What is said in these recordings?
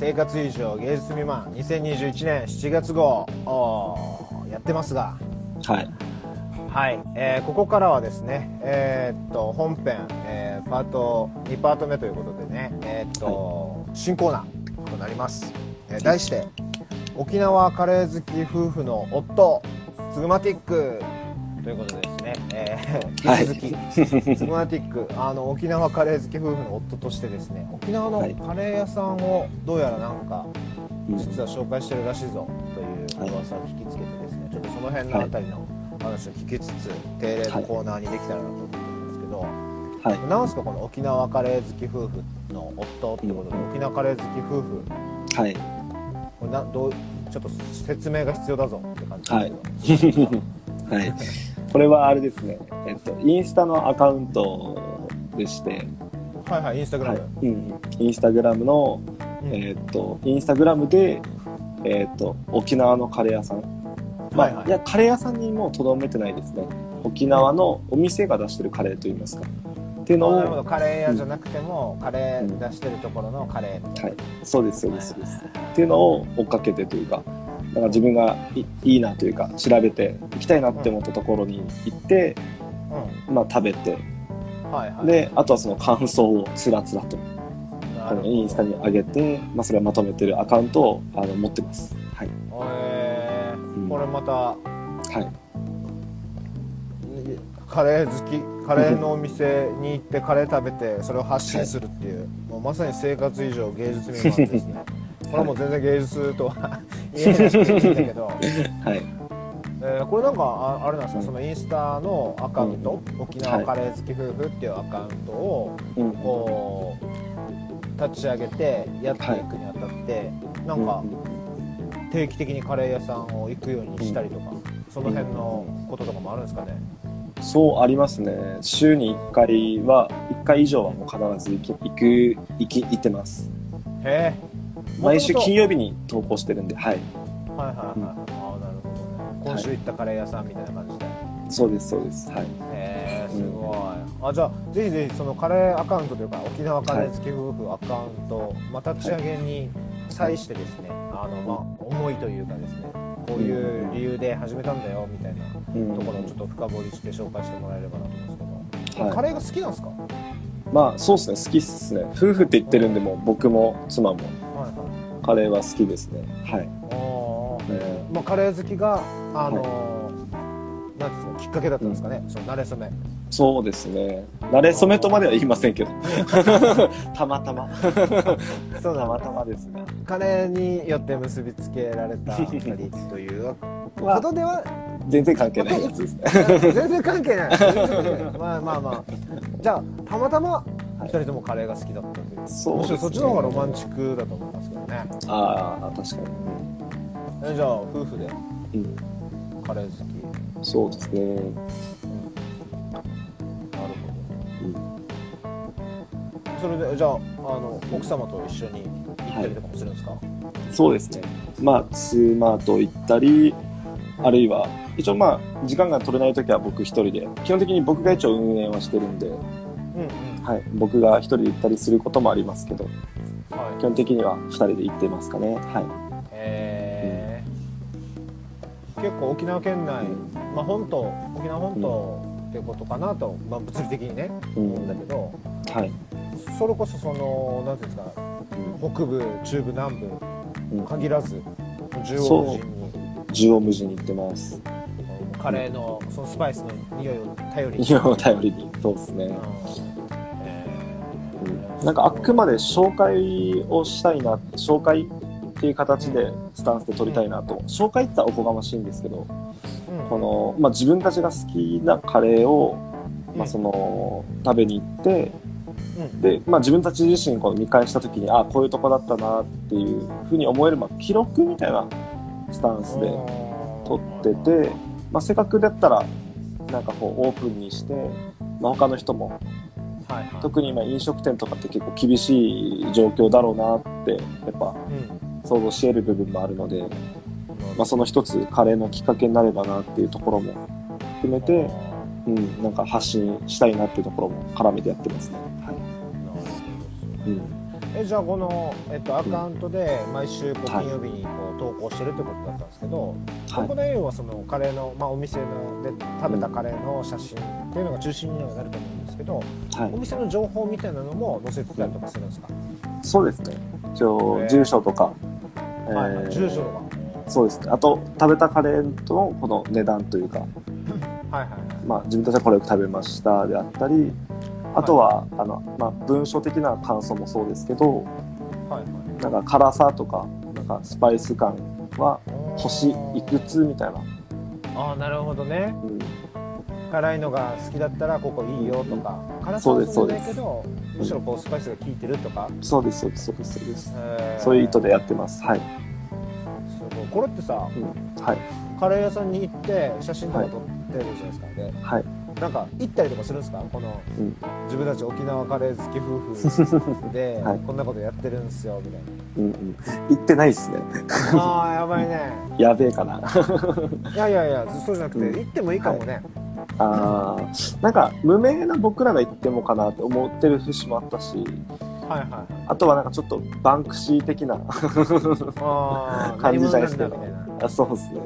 生活以上芸術未満2021年7月号やってますが。はい。はい、えーここからはですねえーっと本編、えーパート2パート目ということでねえーっと、新コーナーとなります、えー題して沖縄カレー好き夫婦の夫スグマティック。ということでですね、えー、引き続き、スグマティックあの沖縄カレー好き夫婦の夫としてですね沖縄のはい。カレー屋さんをどうやらなんかうん。実は紹介してるらしいぞという噂を聞きつけてですね、ちょっとその辺のあたりの話を聞きつつ、定例のコーナーにできたらなと思ってるんですけど、はい。なんすかこの沖縄カレー好き夫婦の夫ってことで、沖縄カレー好き夫婦。はい。これなどうちょっと説明が必要だぞって感じですけど、はい。これはあれですね。えっと、インスタのアカウントでして、はいはいインスタグラはム、い。うん。インスタグラムの、うんえっと、インスタグラムで、えっと、沖縄のカレー屋さん。まあ、はいはいいや、カレー屋さんにもうとどめてないですね。沖縄のお店が出してるカレーといいますか。っていうのを、あなるほどカレー屋じゃなくても、カレー出してるところのカレーみたいな、はい、そうです、そうです、そうです。っていうのを追っかけてというか、だから自分がいいいなというか、調べて行きたいなって思ったところに行って、まあ食べて、うんはいはい。で、あとはその感想をつらつらと、こなるほど。のインスタに上げて、まあそれをまとめてるアカウントをあの持ってます。はい。えー。うん。これまたはい。カレー好きカレーのお店に行ってカレー食べてそれを発信するっていう、もうまさに生活以上芸術未満ですね。これはもう全然芸術とは言えないんだけど、はい。えーこれなんかああれなんですか、うんそのインスタのアカウント、沖縄カレー好き夫婦っていうアカウントをうん。こう立ち上げてやっていくにあたって、なんか定期的にカレー屋さんを行くようにしたりとか、その辺のこととかもあるんですかね、そうありますね。週に1回は、1回以上はもう必ず行き行く、行き、行ってます。へえ毎週金曜日に投稿してるんで、はい。はいはいはい、うん。ああなるほどね。今週行ったカレー屋さんみたいな感じで、そうです、そうです。はい。へえすごい、あじゃあぜひぜひそのカレーアカウントというか沖縄カレー好き夫婦アカウント、まあ、立ち上げに際してですね、あのまあ思いというかですねこういう理由で始めたんだよみたいなうんところをちょっと深掘りして紹介してもらえればなと思うんですけど、はい。カレーが好きなんですか？まあそうですね。好きっすね。夫婦って言ってるんでもう僕も妻も。はいはいカレーは好きですね。はい。あー。えまあ、カレー好きがあのーなんですかきっかけだったんですかね、その慣れ初め。そうですね。慣れ初めとまでは言いませんけど。たまたま。そうたまたまですね。カレーによって結びつけられた 二人というこまあとでは全然関係ないやつです。ね 全然関係ない。全然関係ない。まあまあまあ。じゃあたまたまはい。二人ともカレーが好きだったという、そうむしろそっちの方がロマンチックだと思いますけどね。ああ確かえじゃあ夫婦でに、うん、カレー好き。そうですね、なるうん、ほどそれでじゃああの奥様と一緒に行ったりとかもするんですか、そうですね。まあ妻と行ったりあるいは一応まあ時間が取れない時は僕一人で基本的に僕が一応運営はしてるんで、うんうん。はい、僕が一人で行ったりすることもありますけどはい。基本的には二人で行ってますかね。はい。えー。結構沖縄県内、まあ本島沖縄本島っていうことかなと、まあ、物理的にねうん。思うんだけど、はい、それこそその何ていうんですか北部中部南部うん。限らず縦横無尽に。縦横無尽に行ってますカレーのそのスパイスの匂いを頼りに、今を頼りに。そうですね、うん。なんかあくまで紹介をしたいな紹介っていう形でスタンスで取りたいなと。紹介って言ったらおこがましいんですけどーうん。この、まあ、自分たちが好きなカレーを、まあ、うんその食べに行ってうん。で、まあ、自分たち自身この見返した時にあこういうとこだったなっていうふうに思える、まあ、記録みたいなスタンスで撮ってて、まあ、せっかくだったらなんかこうオープンにして、まあ、他の人もはいはい。特に今飲食店とかって結構厳しい状況だろうなってやっぱうん想像し得る部分もあるので、まあ、その一つカレーのきっかけになればなっていうところも含めて、うん、なんか発信したいなっていうところも絡めてやってますね。はい。うんえじゃあこの、えっと、アカウントで毎週こうはい。金曜日にこう投稿してるってことだったんですけど、はい。ここで要はそのカレーの、まあ、お店ので食べたカレーの写真っていうのが中心にはなると思うんですけど、はい。お。店の情報みたいなのも載せてたりとかするんですか、そうですね。一応住所とか、えはい。はい、住所とかそうですね。あと、食べたカレーとのこの値段というか、はいはいはい。まあ、自分たちはこれを食べましたであったり、あとは、あの、まあ、文書的な感想もそうですけど、はいなんか辛さとか、なんかスパイス感ははい星いくつみたいな。ああなるほどねうん、辛いのが好きだったらここいいよとか辛さはそうですそうないけどむしろこうスパイスが効いてるとか、そうです、そうです、そうです、そうです。そういう意図でやってます。はい。すごいこれってさうん、はい。カレー屋さんに行って写真とか撮ってるじゃないですか、ではい。なんか行ったりとかするんですか？このうん。自分たち沖縄カレー好き夫婦で、はい。こんなことやってるんですよみたいうんうん。行ってないっすね。なああやばいね。やべえかな。いやいやいやそうじゃなくて、うん。行ってもいいかもね、ああ、なんか、無名な僕らが行ってもかなって思ってる節もあったし、はいはい。あとはなんかちょっとバンクシー的な、ああ感じじゃないですそうですね。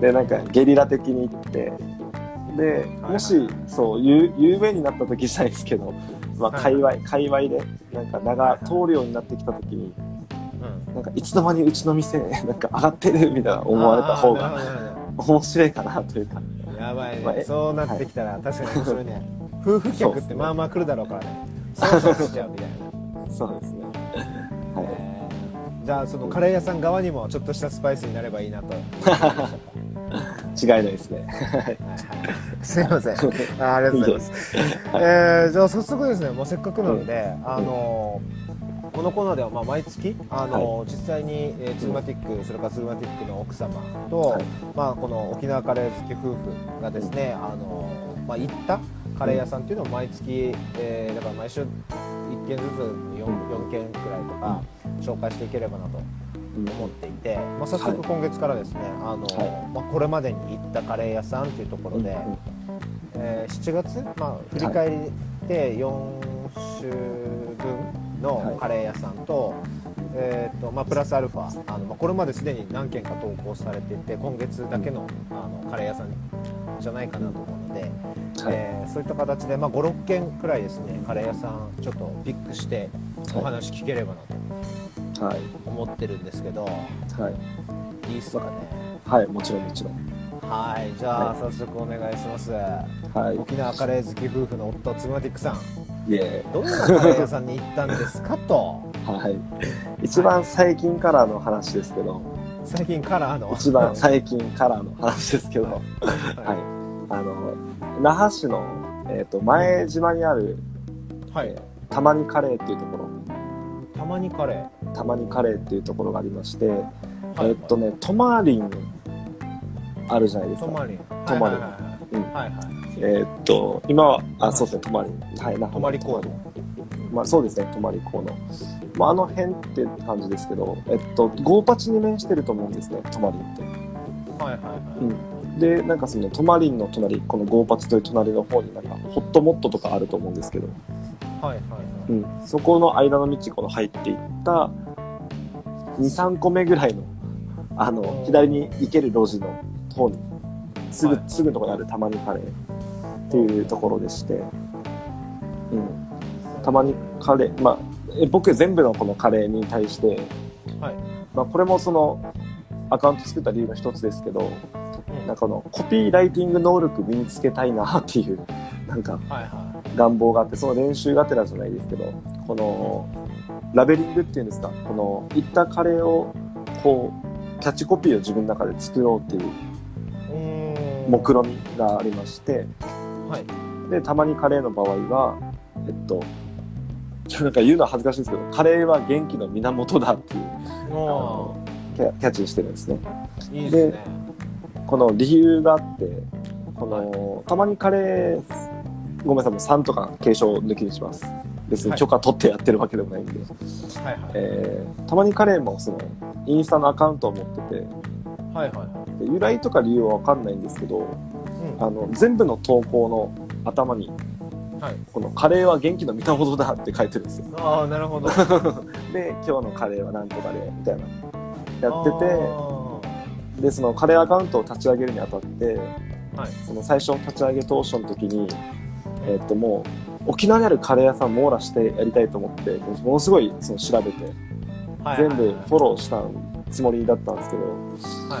で、なんかゲリラ的に行って、で、はいもし、そう、有有名になった時じゃないですけど、まあ、はい界隈、界隈で、なんか名が通るようになってきた時に、なんかいつの間にうちの店、なんか上がってるみたいな思われた方が面白いかなというか。どやばいね、まあえそうなってきたら、確かに面白いね。夫婦客ってまあまあ来るだろうからね。そうそうしちゃう。みたいなそうですね。はい。えーじゃあそのカレー屋さん側にもちょっとしたスパイスになればいいなと 違いないですね。はいはい。すいません。あありがとうございます、はい。えーじゃあ早速ですね。もうせっかくなので、あのこのコーナーではまあ毎月、あの実際に、えーツーマティックそれからツーマティックの奥様と、はい。まあ、この沖縄カレー好き夫婦がですね、あのまあ、行ったカレー屋さんっていうのを毎月、えーだから毎週1軒ずつ 4, 4軒くらいとか紹介していければなと思っていて、まあ、早速今月からですね、あのはまあ、これまでに行ったカレー屋さんっていうところで、うんえー7月、まあ、振り返りで4週分のカレー屋さんと,、えーとまあ、プラスアルファあの、まあ、これまですでに何件か投稿されていて今月だけのあのカレー屋さんじゃないかなと思うので、はい。えーそういった形で、まあ、56件くらいですねカレー屋さんちょっとピックしてお話聞ければなとはい。思ってるんですけど、はい。いいっすかね？はい、もちろんもちろん。はいじゃあはい早速お願いします、はい。沖縄カレー好き夫婦の夫ツマティックさんイエどんなカレー屋さんに行ったんですかと。はい。一番最近からの話ですけど、最近カラーの？一番最近からの話ですけど、はい。あの、那覇市の、えっ、と、前島にある、はいえーたまにカレーっていうところ、たまにカレたまにカレーっていうところがありまして、ーはいえっとね、トマリンあるじゃないですか。トマリントマリンはいうんはいはいえーっと、今は、あ、はいそうですね、泊まり。はい、那覇泊まりコードまあそうですね、泊まり港の。まああの辺って感じですけど、えっと、ゴーパチに面してると思うんですね、泊まりって。はいはいはいうん。で、なんかその泊まりの隣、このゴーパチという隣の方になんか、ホットモットとかあると思うんですけど、はいはいはいうん。そこの間の道、この入っていった、2、3個目ぐらいの、あの、左に行ける路地の方に、すぐ、はい。すぐのところにあるたまにカレーっていうところでして、うん。たまにカレー、まあ、え僕全部のこのカレーに対して、はい。まあこれもそのアカウント作った理由の一つですけど、うん。なんかこのコピーライティング能力身につけたいなっていう、なんか願望があって、その練習がてらじゃないですけど、このラベリングっていうんですか、このいったカレーをこう、キャッチコピーを自分の中で作ろうっていう目論みがありまして、はい。で、たまにカレーの場合は、えっと、なんか言うのは恥ずかしいんですけど、カレーは元気の源だっていうおキャキャッチにしてるんですね。ーいいですね。この理由があって、この、たまにカレー、ごめんなさい、もう3とか継承抜きにします。別に許可取ってやってるわけでもないんで。はいはい。えー、たまにカレーもその、インスタのアカウントを持ってて、はいはいで由来とか理由はわかんないんですけど、うん。あの、全部の投稿の頭に、はい。このカレーは元気の源だって書いてるんですよ。ああなるほど。で、今日のカレーはなんとかで、みたいな。やってあて、で、そのカレーアカウントを立ち上げるにあたって、ーはい。その最初立ち上げ当初の時に、えっともう、沖縄にあるカレー屋さん網羅してやりたいと思って、ものすごいその調べて、はい。全部フォローしたつもりだったんですけど、は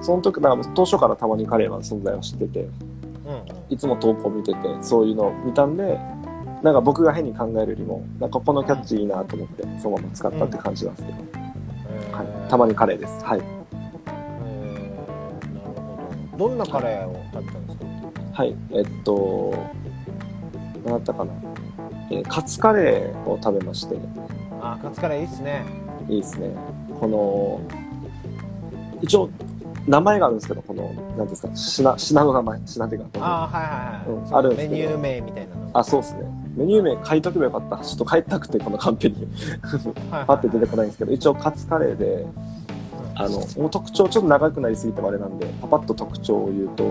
い。その時、だから当初からたまにカレーは存在を知ってて、うんいつも投稿見てて、そういうのを見たんで、なんか僕が変に考えるよりも、なんかこのキャッチいいなと思って、そのまま使ったって感じなんですけど、えーはい、たまにカレーです。はい。えー。なるほど。どんなカレーを食べたんですか？はい。えっと、何だったかな。えーカツカレーを食べまして、あカツカレーいいっすねいいですね。この、一応、名前があるんですけど、この、なんていうんですか、品、品の名前、品っていうか、このあーはいはいはい、うんあるんですけどメニュー名みたいなのあ、そうですね。メニュー名書いとけばよかった。ちょっと書いたくて、このカンペに。パッて出てこないんですけど、一応カツカレーで、あの、もう特徴、ちょっと長くなりすぎてもあれなんで、パパッと特徴を言うと、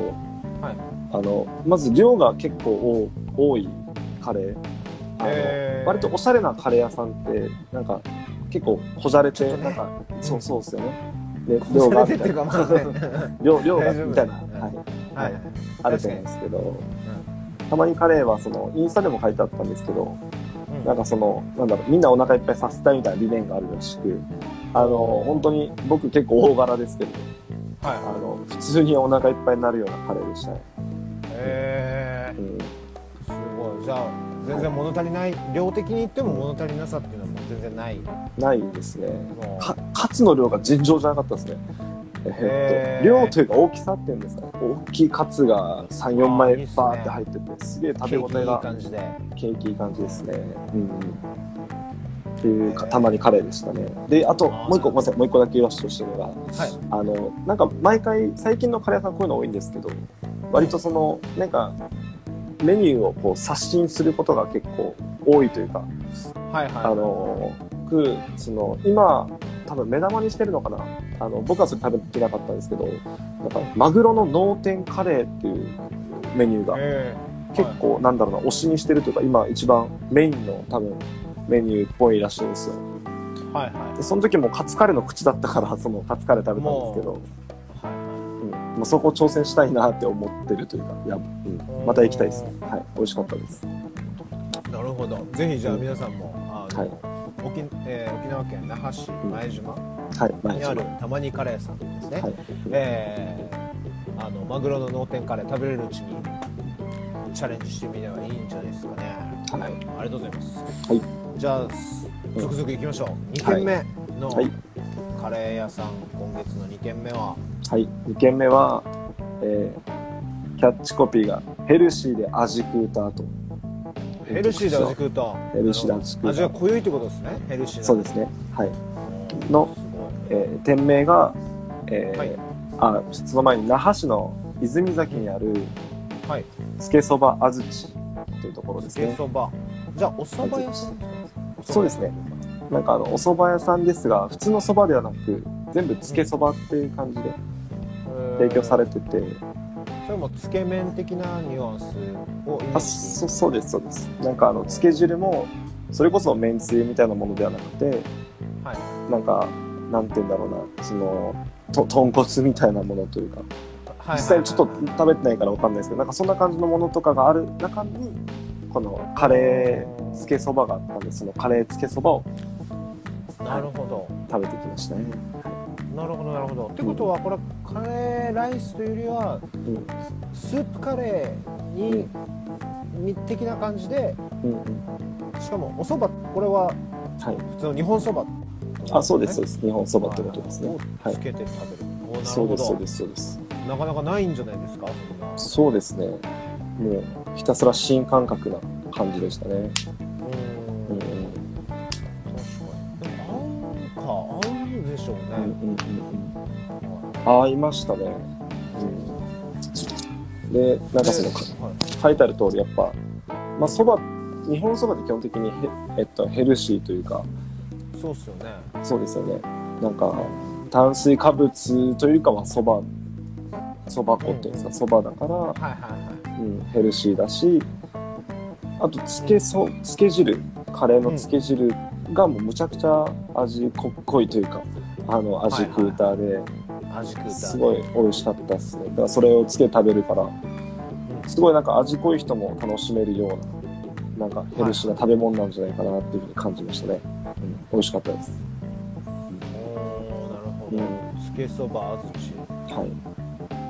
はいあの、まず量が結構多多いカレー。あの、へー。割とおしゃれなカレー屋さんって、なんか、結構こじゃれて、ね。なんか、そうそうですよね。で、量がみたいな。ね。量、量がみたいな、うん。はい、はい。あると思うんですけど、たまにカレーはその、インスタでも書いてあったんですけど、うん。なんかその、なんだろう、みんなお腹いっぱいさせたいみたいな理念があるらしく、あの、本当に僕結構大柄ですけど、はい。あの、普通にお腹いっぱいになるようなカレーでしたね。へえうん、じゃあ全然物足りない量的に言っても物足りなさっていうのはもう全然ないないですね。もうかカツの量が尋常じゃなかったですね。えへーっと、量というか大きさっていうんですか？ね。大きいカツが3、4あーいい枚っすねバーって入ってて、すげえ食べ応えが感じでケーキいい感じですね。うんうん。っていうか、たまにカレーでしたね。で、あと、もう一個、ごめんなさい、もう一個だけ言わせてほしいのが、はいあの、なんか毎回、最近のカレー屋さんこういうの多いんですけど、割とその、なんか、メニューをこう刷新することが結構多いというか、はいはい。あの、僕、その、今、多分目玉にしてるのかな？あの、僕はそれ食べてなかったんですけど、なんか、マグロの脳天カレーっていうメニューが、え結構、なんだろうな、推しにしてるというか、今一番メインの多分、メニューっぽいらしいんですよ。ーはいはで、その時もカツカレーの口だったから、そのカツカレー食べたんですけど、いはいうん、もうそこを挑戦したいなって思ってるというか、いや、うん、また行きたいですね。はい、美味しかったです。なるほど。ぜひじゃあ皆さんもあの、はい。沖えー沖縄県那覇市前島。にあるはたまにカレーさんですね、い。えーあのマグロの脳天カレー食べれるうちにチャレンジしてみればいいんじゃないですかね。はい。ありがとうございます、はい。じゃあ続々行きましょう。2軒目のはいカレー屋さん今月の2軒目は？はい、2軒目は、えー、キャッチコピーが、ヘルシーで味食うたと。ヘルシーで味食うとヘルシーで味食うと味が濃ゆいってことですね。ヘルシーな。そうですね。はい。うんのえー店名が、えーはい。あ、その前に那覇市の泉崎にある、はい。つけそばあずちというところですね。つけそば。じゃあお蕎麦屋さんそうですねなんかあの、お蕎麦屋さんですが、普通の蕎麦ではなく、全部つけそばっていう感じで提供されてて、それもつけ麺的なニュアンスをイメーあそそうです、そうです。なんかあの、つけ汁も、それこそめんつゆみたいなものではなくて、はい。なんか、なんて言うんだろうな、その、と豚骨みたいなものというか、はい。実際ちょっと食べてないからわかんないですけど、なんかそんな感じのものとかがある中に、このカレーつけそばがあったんで、そのカレーつけそばをなるほど食べてきましたね。なるほどなるほどってことはこれカレーライスというよりはうん。スープカレーにに的な感じで。しかもお蕎麦これははい。普通の日本蕎麦あ、そうです、そうです。日本そばってことですね。はいをつ。けて食べる、そうです、そうほです、そうです。どなかなかないんじゃないですかそうですね。もう、ひたすら新感覚な感じでしたね。うんうんうんうん。あ、いましたね。うん。で、なんかその、かはい書いてある通り、やっぱ、まあ、そば、日本そばって基本的にヘ,、えっと、ヘルシーというか、そうっすよねそうですよね。なんか、炭水化物というかはそば、そば粉っていうんですか、そばだから、はいはいはいうん、ヘルシーだし、ああと、つけそ、つけ汁、カレーのつけ汁がもうむちゃくちゃ味濃いというか、あの、味クーターで、味食うたすごい美味しかったですね。だからそれをつけて食べるから、すごいなんか味濃い人も楽しめるような、なんかヘルシーな食べ物なんじゃないかなっていうふうに感じましたね。うん、美味しかったです。おーなるほど、つけそば安土はい。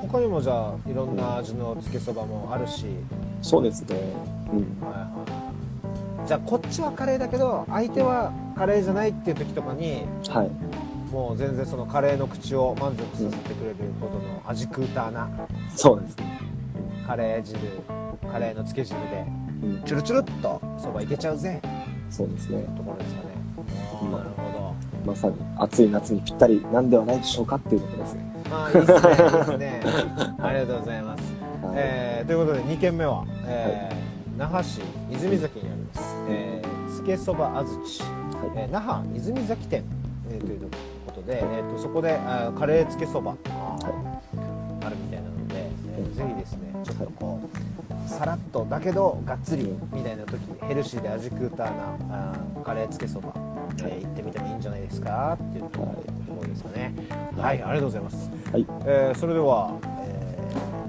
他にもじゃあいろんな味のつけそばもあるし、そうですね。うん。はいはい、じゃあこっちはカレーだけど相手はカレーじゃないっていう時とかにはい。もう全然そのカレーの口を満足させてくれるほどの味クーターなそうですね。カレー汁カレーのつけ汁でうん。チュルチュルっとそばいけちゃうぜ。そうですね。ところですかね。なるほまさに暑い夏にぴったりなんではないでしょうかっていうところですね。どまあいいですね ありがとうございます、はい。えーということで2軒目は、えー那覇市泉崎にあります、えーつけそば安土えー那覇泉崎店、えーということで、えー、とそこであーカレーつけそば、あるみたいなので、えーぜひですねちょっとこうさらっとだけどがっつりみたいな時にヘルシーで味クーターなあーカレーつけそば、えー行ってみてもいいんじゃないですか？っていうところですかね。はい、ありがとうございます、はい。えーそれでは、え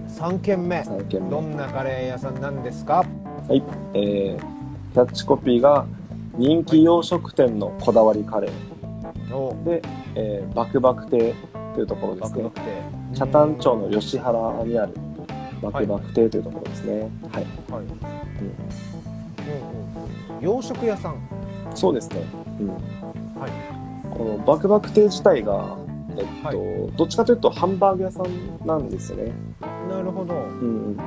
3軒目。3軒目。どんなカレー屋さんなんですか？はい。えー、キャッチコピーが人気洋食店のこだわりカレー。おで、えー、バクバク亭というところですねバクバ。ク亭北谷町の吉原にあるバクバク亭というところですね。はい。はい、うんうんうん、洋食屋さんそうですね。うん。はいこのバクバク亭自体が、えっと、はどっちかというとハンバーグ屋さんなんですよね。なるほどうんうんうん。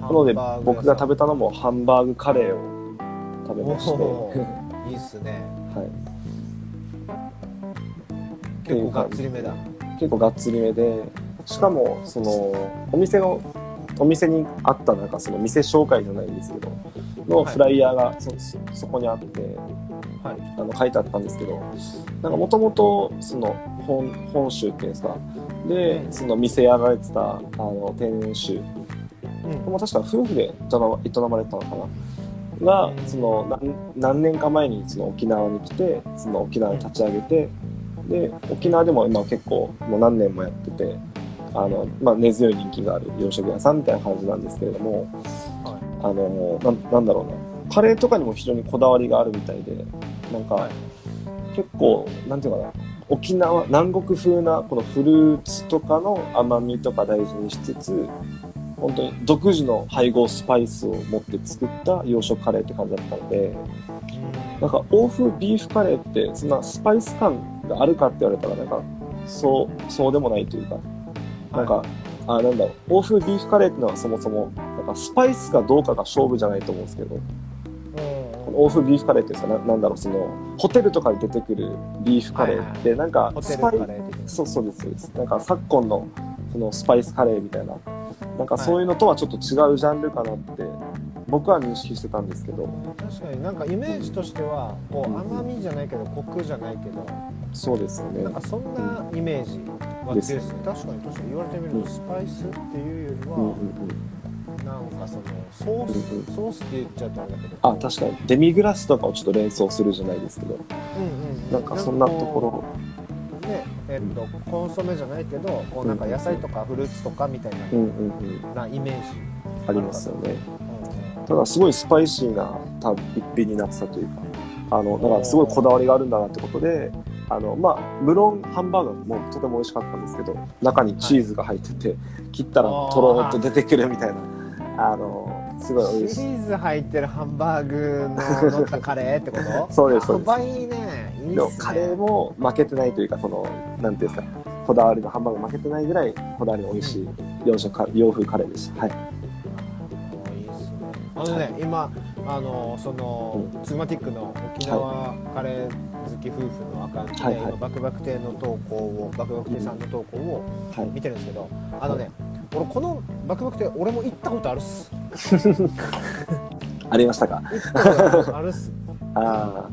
なので、僕が食べたのもハンバーグカレーを食べまして、いいっすね はい。結構がっつりめだ。結構がっつりめで、しかも、その、お店の、お店にあった、なんかその店紹介じゃないんですけど、のフライヤーがそそそこにあって、はい。あの書いてあったんですけど、なんかもともと、その本、本州っていうんですか、で、その店やられてた、あの、店主、うん。もう確か夫婦で営まれてたのかな？がうん、その何何年か前にその沖縄に来て、その沖縄に立ち上げて、で、沖縄でも今結構もう何年もやってて、あの、まあ根強い人気がある洋食屋さんみたいな感じなんですけれども、はあの、なんなんだろうな、カレーとかにも非常にこだわりがあるみたいで、なんか、はい。結構、なんていうかな、沖縄、南国風なこのフルーツとかの甘みとか大事にしつつ、本当に独自の配合スパイスを持って作った洋食カレーって感じだったので、なんか欧風ビーフカレーってそんなスパイス感があるかって言われたらなんかそうそうでもないというかなんか、あなんだろう欧風ビーフカレーっていうのはそもそもなんかスパイスかどうかが勝負じゃないと思うんですけどこの欧風ビーフカレーっていうんですかななんだろうそのホテルとかに出てくるビーフカレーってなんかスパイカレー的な。そうそうですそうです。なんか昨今のそのスパイスカレーみたいな。なんかそういうのとはちょっと違うジャンルかなって僕は認識してたんですけど。確かになんかイメージとしてはこう甘みじゃないけどコクじゃないけど。そうですよね。なんかそんなイメージは強いです。ね確かに確かに言われてみるうん。とスパイスっていうよりは、うんうんうん。なんかそのソース、うんうん。ソースって言っちゃうとあれだけどあ確かに。デミグラスとかをちょっと連想するじゃないですけど。うんうんうん。なんかそんなところ。ろねえっとコンソメじゃないけどこうなんか野菜とかフルーツとかみたいな,、うんうんうん。なイメージ、ありますよね。うんただすごいスパイシーなた一品になってたというか。あのだからすごいこだわりがあるんだなってことであのまあ無論ハンバーガーもとても美味しかったんですけど中にチーズが入ってて、切ったらとろーっと出てくるみたいなあのすごい美味しい。チーズ入ってるハンバーグの乗ったカレーってこと？そうですそうです。やばいねいいね。カレーも負けてないというかそのなんていうんですかこだわりのハンバーグ負けてないぐらいこだわりの美味しい洋食か洋風カレーでしたはい。あいいっすね。あのね今あのその、ツグマティックの沖縄カレー好き夫婦のアカウントで、はいはい。今バクバク亭の投稿をバクバク亭さんの投稿をはい。見てるんですけど、あのね俺このバクバク亭俺も行ったことあるっす ありましたか？あるっす。ああ行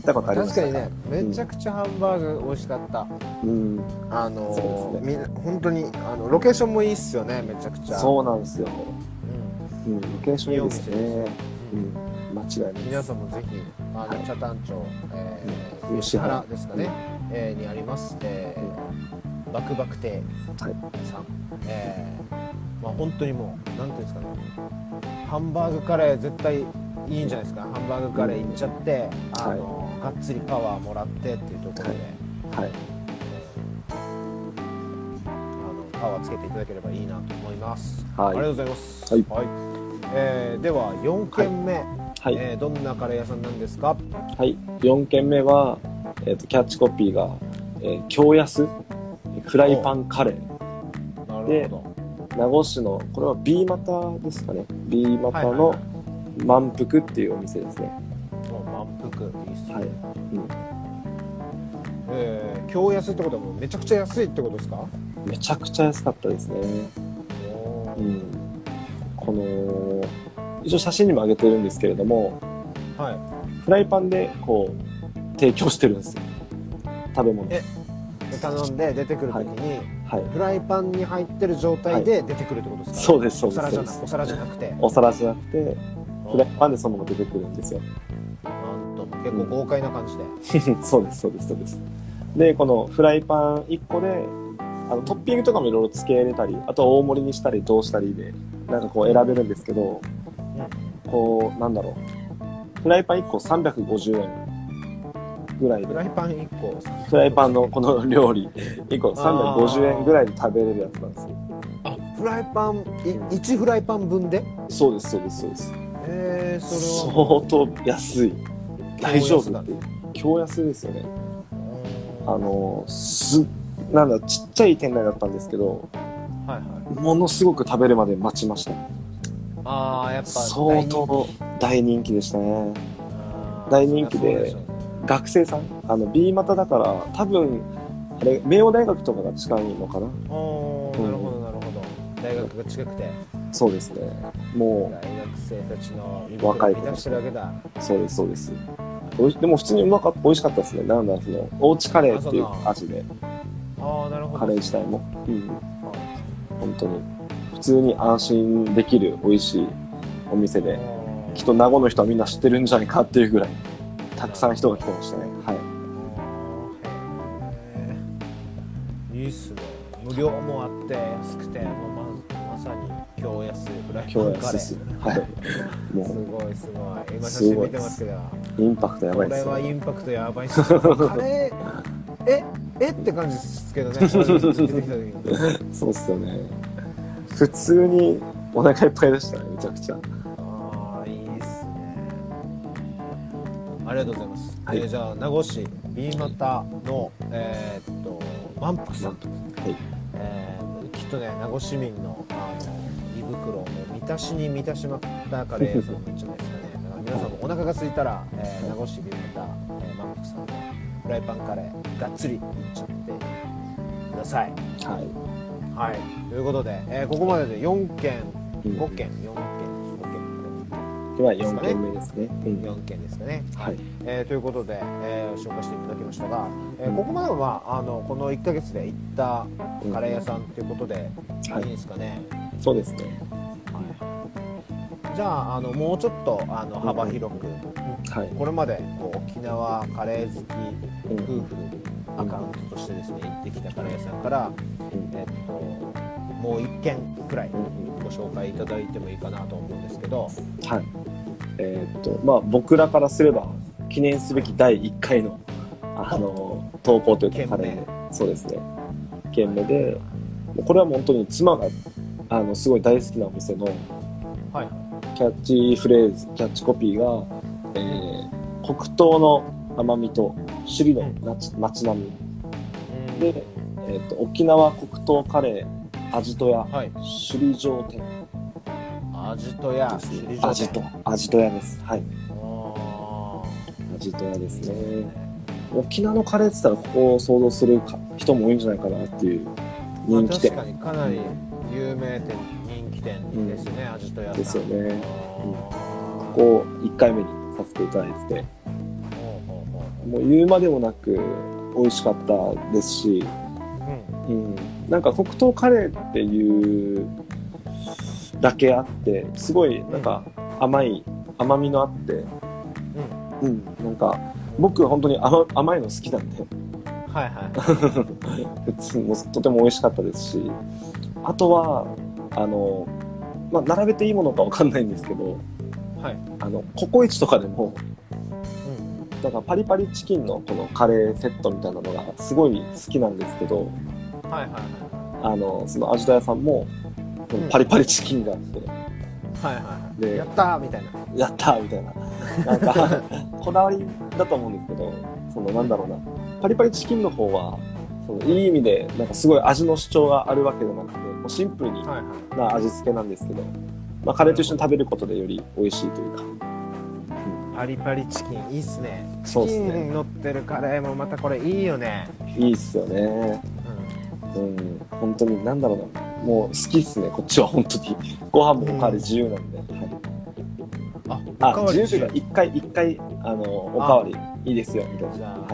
ったことありました確かにねめちゃくちゃハンバーグ美味しかった、うん。あのそうですみ本当にあのロケーションもいいっすよねめちゃくちゃ。そうなんですよ。うん。うん、ロケーションいいですね。うん、間違いない。皆さんもぜひあの、はい。北谷町、えーうん。吉原ですかね、えーにあります、えーバクバク亭はい。さん、えーまあ本当にもうなんていうんですかね。ハンバーグカレー絶対いいんじゃないですか。ハンバーグカレー行っちゃって、あのがっつりパワーもらってっていうところで、はい。あのパワーつけていただければいいなと思います、はい。ありがとうございます、はい。えーでは4軒目、はい。えーどんなカレー屋さんなんですか？はい。4件目は、えっ、と、キャッチコピーが、えー、京安？フライパンカレー。なでるほ名護市の、これは B 股ですかね。B 股のはい満腹っていうお店ですね。満腹いいっすね、はい。うん。えー、京安ってことはもうめちゃくちゃ安いってことですか？めちゃくちゃ安かったですね。うん。この、一応写真にも上げてるんですけれども、はいフライパンでこう、提供してるんですよ。食べ物。えで頼んで出てくるときに、はい。フライパンに入ってる状態で出てくるってことですか、そうです、そうおです。皿じゃなお皿じゃなくて。お皿じゃなくて、フライパンでそのまま出てくるんですよ。なんとも結構豪快な感じで、そうです、そうです、そうです。で、このフライパン1個で、あのトッピングとかもいろいろ付け入れたり、あとは大盛りにしたり、どうしたりで、なんかこう選べるんですけど、こう、なんだろう。フライパン1個350円ぐらいでフ、ライパン1個フライパンのこの料理1個350円ぐらいで食べれるやつなんですよ。あフライパンい1フライパン分で？そうです、そうです、そうです。えー、それは相当安い。大丈夫って。強安ですよね。あの、す、なんだ、ちっちゃい店内だったんですけど、はいはいものすごく食べるまで待ちました。ああやっぱ相当大人気でしたね。大人気で学生さん？あの、B 股だから、多分、あれ、明王大学とかが近いのかな？おーなるほどなるほど大学が近くてそうですね。も大学生たちの胃若い子たしてるわけだう、そうです、そうです。おいでも普通にうまかった、美味しかったですね。なんだ、その、おうちカレーっていう味で、ああなるほどカレー自体も。うん。本当に。普通に安心できる美味しいお店で、きっと名護の人はみんな知ってるんじゃないかっていうぐらい、たくさん人が来てましたね。はい。いいっすね無料もあって安くてもうままさに京安フライパ今ンカレー。はい。もすごいすごい今写真見てますけどう、インパクトやこればいですね。はインパクトやばいっすねカレー？え？え？って感じですけどね そうっすよね。普通にお腹いっぱいでしたね、めちゃくちゃ。ありがとうございます、はい。えーじゃあ名護市 B 股のえーっと満腹さん。はい。えーきっとね名護市民のあの胃袋を満たしに満たしまくったカレー屋さんなんじゃないですかね。皆さんもお腹が空いたら、えー名護市ビルタ、えー、満腹さんのフライパンカレーがっつりいっちゃってください。はい。はい。ということで、えーここまでで4件うん。5件4件5件では4件目ですね。うん。4件ですかね、はい。えーということで、えー紹介していただきましたが、えーうんここまでは、まあ、あのこの1ヶ月で行ったカレー屋さんということで、はい。いいですかね、そうですね。じゃああのもうちょっとあの幅広く、はい。これまでこう沖縄カレー好きうん。夫婦アカウントとしてですね行ってきたカレー屋さんから、うん。えっともう1軒くらいうん。ご紹介いただいてもいいかなと思うんですけど、はい。えーっと、まあ僕らからすれば、記念すべき第1回の、あの、投稿というか、カレー、そうですね。件目で、もうこれは本当に妻が、あの、すごい大好きなお店の、はい。キャッチフレーズ、キャッチコピーが、えー、黒糖の甘みと首里の街並み、でえー、と沖縄黒糖カレー味とやはい、首里城店味とや。ですね。首里味と味とやです。はい。あ味とやですね。沖縄のカレーって言ったらここを想像するか人も多いんじゃないかなっていう人気店。確かにかなり有名店人気店ですね、味とやさん。ですよね。あーここ1回目にさせていただいてて。もう言うまでもなく美味しかったですし。うん。うん、なんか黒糖カレーっていうだけあってすごいなんか甘い甘みのあってうん。うんなんか僕は本当に甘甘いの好きなんで。はいはい。普通もとても美味しかったですしあとはあの、まあ、並べていいものかわかんないんですけどはい。あのココイチとかでもうん。だからパリパリチキンのこのカレーセットみたいなのがすごい好きなんですけどはいはい。あのその味田屋さんもこのパリパリチキンがあって、はいはいはい。で。やったーみたいな。やったーみたいな。なんか こだわりだと思うんですけどそのなんだろうな。パリパリチキンの方はそのいい意味でなんかすごい味の主張があるわけじゃなくてもうシンプルにな味付けなんですけど、まあ、カレーと一緒に食べることでより美味しいというか。パリパリチキンいいっすね。チキン乗ってるカレーもまたこれいいよね。いいっすよね。うん。本当になんだろうなもう好きっすねこっちは本当に。ご飯もおかわり自由なんで、はい。あおあ自由というか一回一回あのおかわり。いいですよみたいな。じゃあ、は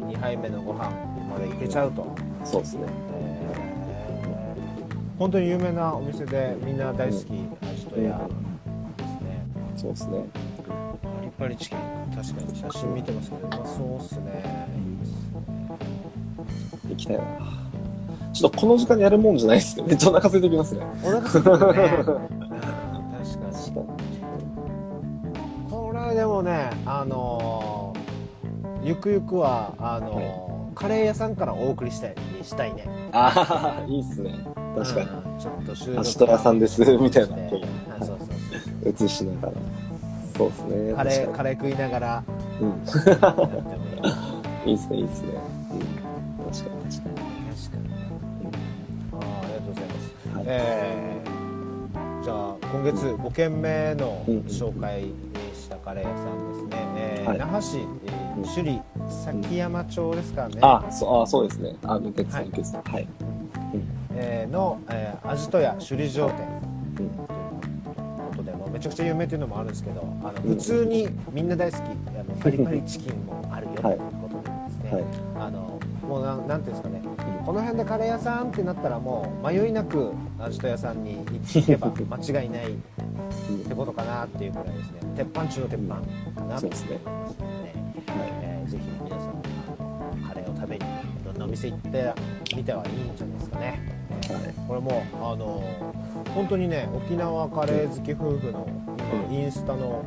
2杯目のご飯までいけちゃうと、いそうですね。えー。本当に有名なお店でみんな大好き味とや。ですねそうですね。パリパリチキン確かに写真見てますけどうまそうっすね。行きたいなちょっとこの時間にやるもんじゃないですね。めっちゃお腹空いてきますね。お腹すいてるね。うん確かに。これでもねあのーゆくゆくはあのーカレー屋さんからお送りしたいしたいね。ああいいっすね。確かに。うんちょっと収録アシトラさんですみたいな。してあそうそうそう。映しながら。そうですね。カレー確かカレー食いながら。にうん。やってもいいいいっすね いいっすね、えーじゃあ今月5軒目のうん紹介したカレー屋さんですね、えーはい。那覇市、えー首里崎山町ですかね、あそうあそうですね。あ抜けてはい。抜けてはい。えーの、えー、味とや首里城店。うん。ということでもうめちゃくちゃ有名っていうのもあるんですけどあのうん。普通にみんな大好きあのパリパリチキンもあるよとはいいうことでですね、はい。あのもうなんなんていうんですかねこの辺でカレー屋さんってなったらもう迷いなく味と屋さんに行けば 間違いないってことかなっていうくらいですね鉄板中の鉄板。かなと思いますので、えーぜひ皆さんカレーを食べにいろんなお店行ってみてはいいんじゃないですかね、えーはい。これもあの本当にね沖縄カレー好き夫婦の今インスタの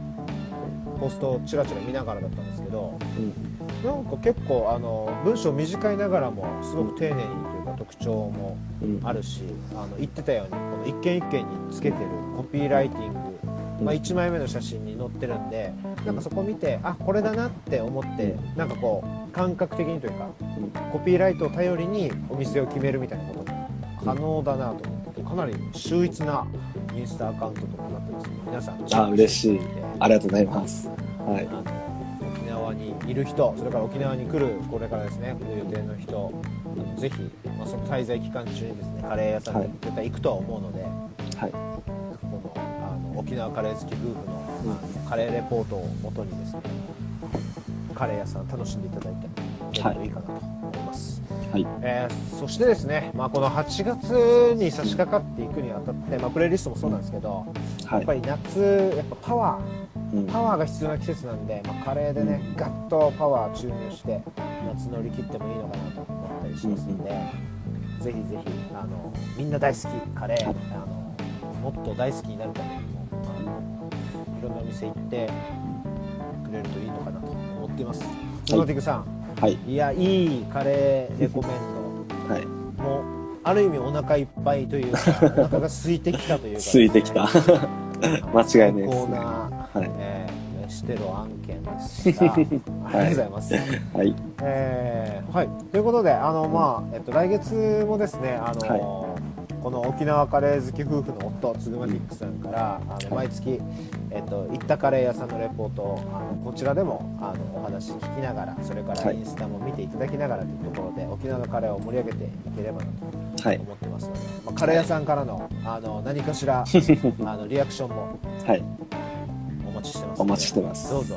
ポストをちらちら見ながらだったんですけどうんなんか結構あの文章短いながらもすごく丁寧にというか特徴もうん。あるしあの言ってたようにこの一件一件につけてるコピーライティング、まあ、1枚目の写真に載ってるんでなんかそこ見てあこれだなって思ってなんかこう感覚的にというかコピーライトを頼りにお店を決めるみたいなことも可能だなと思ってかなり秀逸なインスタアカウントとかになってますので皆さんあ嬉しい。ありがとうございます。はいにいる人それから沖縄に来るこれからですね来る予定の人あのぜひ、まあ、その滞在期間中にですねカレー屋さんに絶対行くとは思うので、はい。このあの沖縄カレー好き夫婦の,、あのカレーレポートをもとにですねカレー屋さん楽しんでいただいていけるといいかなと思います、はい。えーそしてですね、まあ、この8月に差し掛かっていくにあたって、まあ、プレイリストもそうなんですけど、はい。やっぱり夏やっぱパワーうんパワーが必要な季節なんで、まあ、カレーでね、ガッとパワー注入して夏乗り切ってもいいのかなと思ったりしますんで、ぜひぜひあのみんな大好きカレー、はいあのもっと大好きになるためにもあのいろんなお店行ってくれるといいのかなと思っています。スノーティグさん、はい。い、やいいカレーレコメンド。はい。もうある意味お腹いっぱいというかお腹が空いてきたというか、空いてきた。間違いないですコーナーはい。えー、してる案件でした。ありがとうございます。はい。えーはい、ということで、あの、まあ、えっと、来月もですね、あの、この沖縄カレー好き夫婦の夫、つぐまティックさんから、あの、毎月。えっと、行ったカレー屋さんのレポートを、あの、こちらでも、あの、お話聞きながら、それからはい。インスタも見ていただきながらというところで、沖縄のカレーを盛り上げていければなとはい。思ってますので、まあ、カレー屋さんからの、あの、何かしら、あの、リアクションもはいお待ちしてます。どうぞ、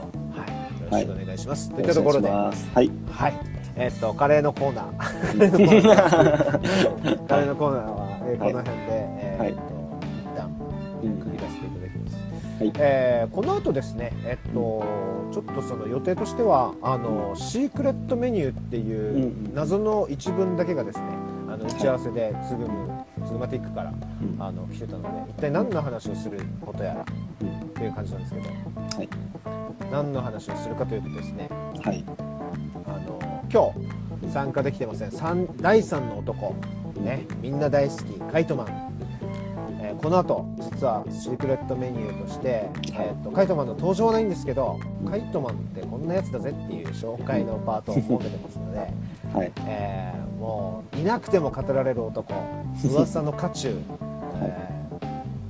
はい、よろしくお願いします。といよろしくおったところで、はい。はい、えっとカレーのコーナー、カレーのコーナーは、えーはい。この辺で、えーはい。っと一旦うん。区切らせていただきます、はい。えーこの後ですねえっとちょっとその予定としてはあのシークレットメニューっていう謎の一文だけがですねあの打ち合わせでつぐむつぐまティックからうん。あの来てたので一体何の話をすることやらうん。という感じなん。ですけどはい何の話をするかというとですねはいあの今日参加できてません。三第3の男、ね、みん。な大好きカイトマン、えーこの後実はシークレットメニューとして、えー、とカイトマンの登場はないん。ですけどカイトマンってこん。なやつだぜっていう紹介のパートを設けてますので、はいえーもういなくても語られる男噂の渦中、えー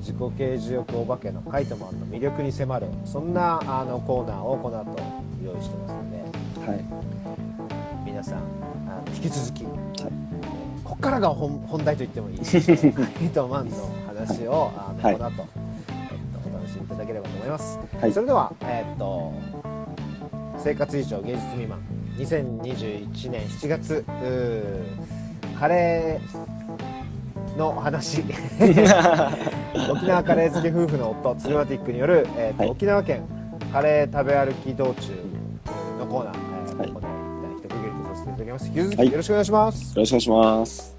自己啓示欲お化けのカイトマンの魅力に迫るそんなあのコーナーをこの後用意してますのではい。皆さんあの引き続き、はい。ここからが本本題と言ってもいいカイトマンの話をあの、はい。この後、えっと、お楽しみいただければと思います、はい。それでは、えっと生活以上芸術未満2021年7月カレーの話。沖縄カレー好き夫婦の夫ツルマティックによる、えっとはい。沖縄県カレー食べ歩き道中のコーナー、えーはい。ここで一区切りとさせていただきます。引き続きはい。よろしくお願いします、よろしくお願いします